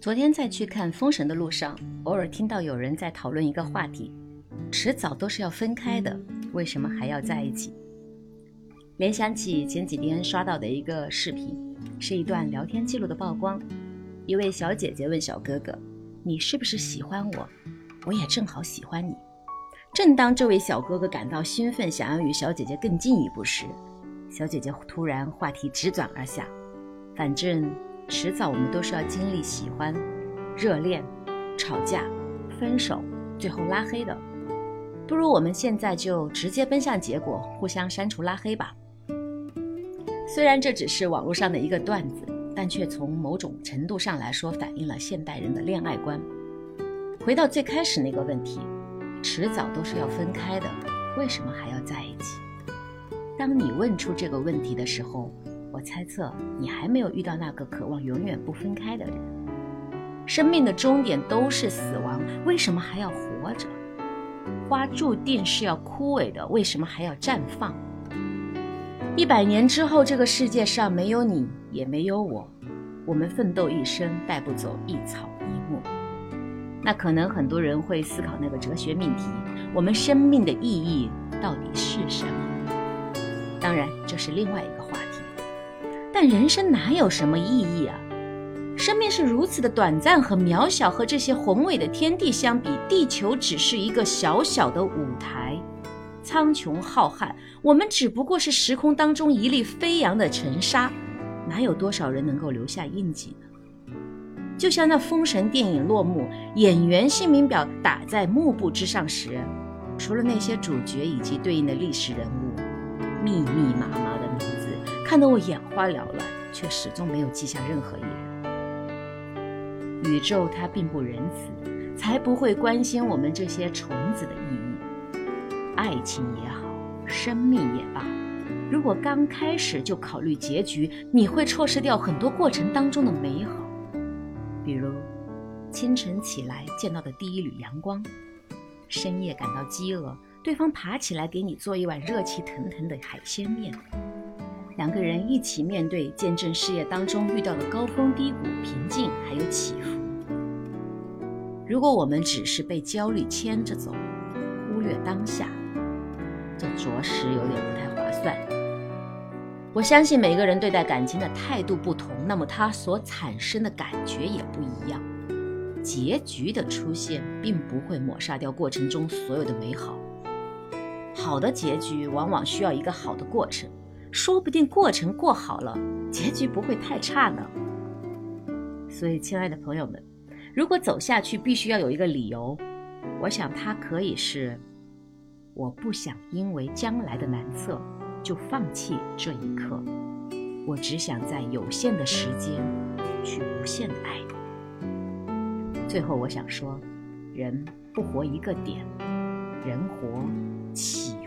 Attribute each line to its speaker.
Speaker 1: 昨天在去看《封神》的路上，偶尔听到有人在讨论一个话题：迟早都是要分开的，为什么还要在一起？联想起前几天刷到的一个视频，是一段聊天记录的曝光。一位小姐姐问小哥哥：“你是不是喜欢我？我也正好喜欢你。”正当这位小哥哥感到兴奋，想要与小姐姐更进一步时，小姐姐突然话题直转而下：“反正迟早我们都是要经历喜欢、热恋、吵架、分手，最后拉黑的。不如我们现在就直接奔向结果，互相删除拉黑吧。”虽然这只是网络上的一个段子，但却从某种程度上来说反映了现代人的恋爱观。回到最开始那个问题。迟早都是要分开的，为什么还要在一起？当你问出这个问题的时候，我猜测你还没有遇到那个渴望永远不分开的人。生命的终点都是死亡，为什么还要活着？花注定是要枯萎的，为什么还要绽放？一百年之后，这个世界上没有你，也没有我，我们奋斗一生，带不走一草一木。那可能很多人会思考那个哲学命题：我们生命的意义到底是什么？当然，这是另外一个话题。但人生哪有什么意义啊？生命是如此的短暂和渺小，和这些宏伟的天地相比，地球只是一个小小的舞台。苍穹浩瀚，我们只不过是时空当中一粒飞扬的尘沙，哪有多少人能够留下印记呢？就像那《封神》电影落幕，演员姓名表打在幕布之上时，除了那些主角以及对应的历史人物，密密麻麻的名字，看得我眼花缭乱，却始终没有记下任何一人。宇宙它并不仁慈，才不会关心我们这些虫子的意义。爱情也好，生命也罢，如果刚开始就考虑结局，你会错失掉很多过程当中的美好。比如，清晨起来见到的第一缕阳光，深夜感到饥饿，对方爬起来给你做一碗热气腾腾的海鲜面，两个人一起面对，见证事业当中遇到的高峰低谷、平静还有起伏。如果我们只是被焦虑牵着走，忽略当下，这着实有点不太划算。我相信每个人对待感情的态度不同，那么它所产生的感觉也不一样。结局的出现并不会抹杀掉过程中所有的美好。好的结局往往需要一个好的过程，说不定过程过好了，结局不会太差呢。所以，亲爱的朋友们，如果走下去必须要有一个理由，我想它可以是：我不想因为将来的难测。就放弃这一刻，我只想在有限的时间去无限的爱你。最后，我想说，人不活一个点，人活起。